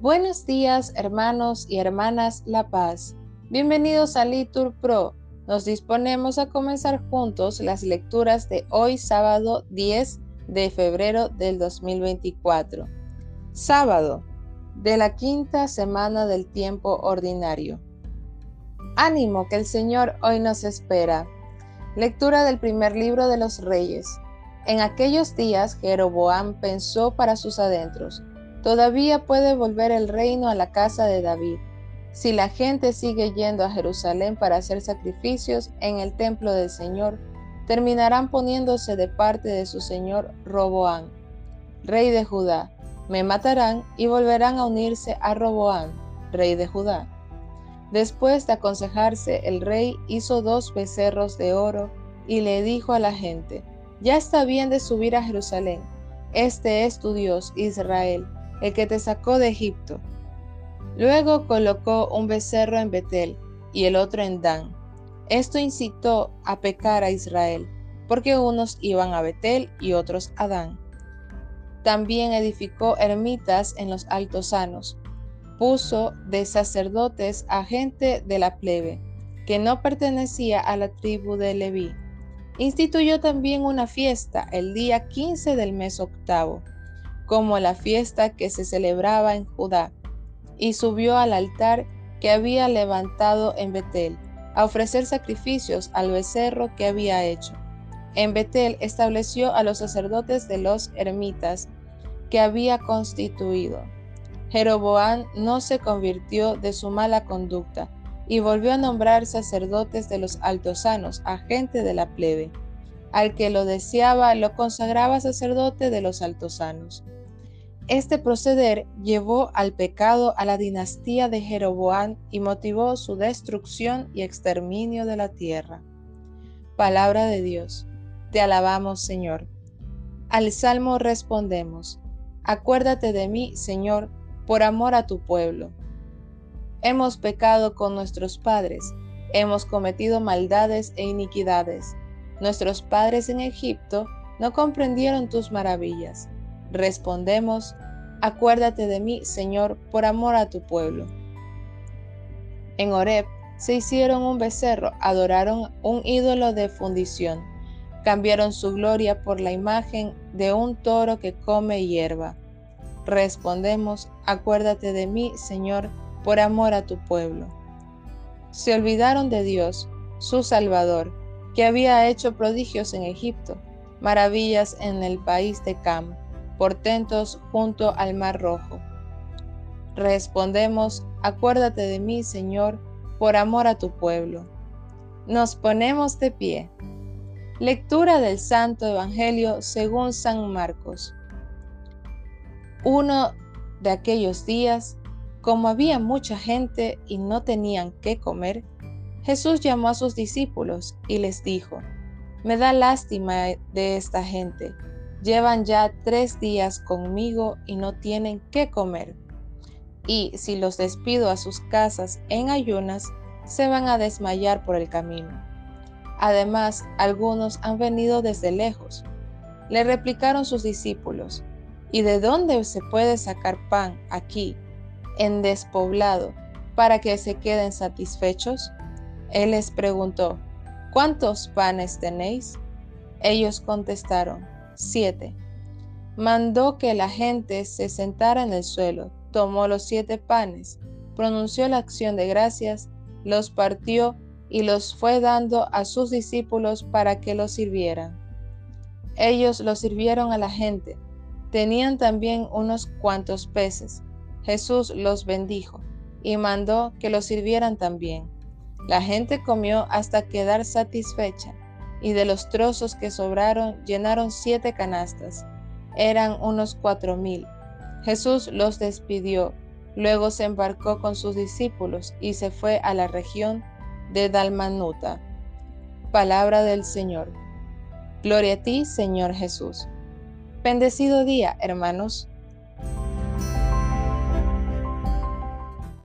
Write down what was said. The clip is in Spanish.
Buenos días, hermanos y hermanas La Paz. Bienvenidos a Litur Pro. Nos disponemos a comenzar juntos las lecturas de hoy, sábado 10 de febrero del 2024. Sábado de la quinta semana del tiempo ordinario. Ánimo que el Señor hoy nos espera. Lectura del primer libro de los Reyes. En aquellos días Jeroboam pensó para sus adentros Todavía puede volver el reino a la casa de David. Si la gente sigue yendo a Jerusalén para hacer sacrificios en el templo del Señor, terminarán poniéndose de parte de su señor Roboán, rey de Judá. Me matarán y volverán a unirse a Roboán, rey de Judá. Después de aconsejarse, el rey hizo dos becerros de oro y le dijo a la gente, ya está bien de subir a Jerusalén. Este es tu Dios, Israel el que te sacó de Egipto. Luego colocó un becerro en Betel y el otro en Dan. Esto incitó a pecar a Israel, porque unos iban a Betel y otros a Dan. También edificó ermitas en los altosanos. Puso de sacerdotes a gente de la plebe, que no pertenecía a la tribu de Leví. Instituyó también una fiesta el día 15 del mes octavo como la fiesta que se celebraba en Judá, y subió al altar que había levantado en Betel, a ofrecer sacrificios al becerro que había hecho. En Betel estableció a los sacerdotes de los ermitas que había constituido. Jeroboán no se convirtió de su mala conducta y volvió a nombrar sacerdotes de los altosanos, a gente de la plebe. Al que lo deseaba lo consagraba sacerdote de los altosanos. Este proceder llevó al pecado a la dinastía de Jeroboam y motivó su destrucción y exterminio de la tierra. Palabra de Dios. Te alabamos, Señor. Al salmo respondemos, Acuérdate de mí, Señor, por amor a tu pueblo. Hemos pecado con nuestros padres, hemos cometido maldades e iniquidades. Nuestros padres en Egipto no comprendieron tus maravillas Respondemos, acuérdate de mí, Señor, por amor a tu pueblo. En Horeb se hicieron un becerro, adoraron un ídolo de fundición, cambiaron su gloria por la imagen de un toro que come hierba. Respondemos, acuérdate de mí, Señor, por amor a tu pueblo. Se olvidaron de Dios, su Salvador, que había hecho prodigios en Egipto, maravillas en el país de Cam portentos junto al mar rojo. Respondemos, acuérdate de mí, Señor, por amor a tu pueblo. Nos ponemos de pie. Lectura del Santo Evangelio según San Marcos. Uno de aquellos días, como había mucha gente y no tenían qué comer, Jesús llamó a sus discípulos y les dijo, Me da lástima de esta gente Llevan ya tres días conmigo y no tienen qué comer. Y si los despido a sus casas en ayunas, se van a desmayar por el camino. Además, algunos han venido desde lejos. Le replicaron sus discípulos, ¿y de dónde se puede sacar pan aquí, en despoblado, para que se queden satisfechos? Él les preguntó, ¿cuántos panes tenéis? Ellos contestaron, 7. Mandó que la gente se sentara en el suelo, tomó los siete panes, pronunció la acción de gracias, los partió y los fue dando a sus discípulos para que los sirvieran. Ellos los sirvieron a la gente. Tenían también unos cuantos peces. Jesús los bendijo y mandó que los sirvieran también. La gente comió hasta quedar satisfecha y de los trozos que sobraron llenaron siete canastas. Eran unos cuatro mil. Jesús los despidió, luego se embarcó con sus discípulos y se fue a la región de Dalmanuta. Palabra del Señor. Gloria a ti, Señor Jesús. Bendecido día, hermanos.